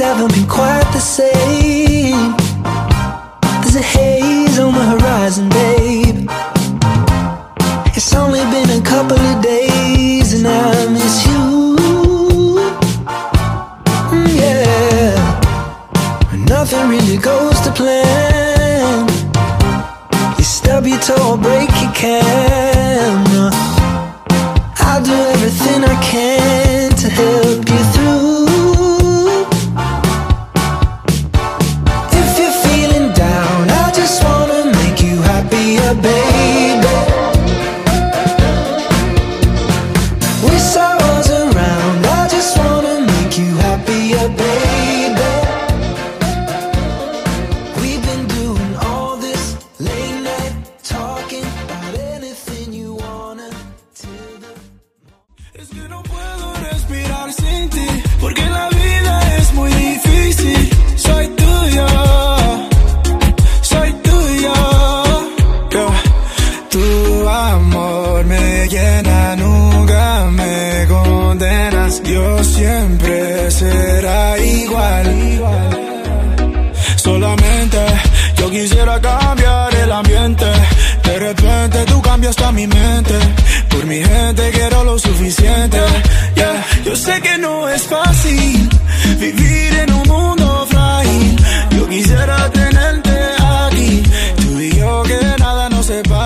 the same. There's a haze on the horizon, babe. It's only been a couple of days and I miss you. Mm, yeah. Nothing really goes to plan. You stub your toe, or break your camera. Siempre será igual. Solamente yo quisiera cambiar el ambiente. De repente tú cambias hasta mi mente. Por mi gente quiero lo suficiente. Yeah. Yo sé que no es fácil vivir en un mundo frágil. Yo quisiera tenerte aquí. Tú y yo que nada nos separe.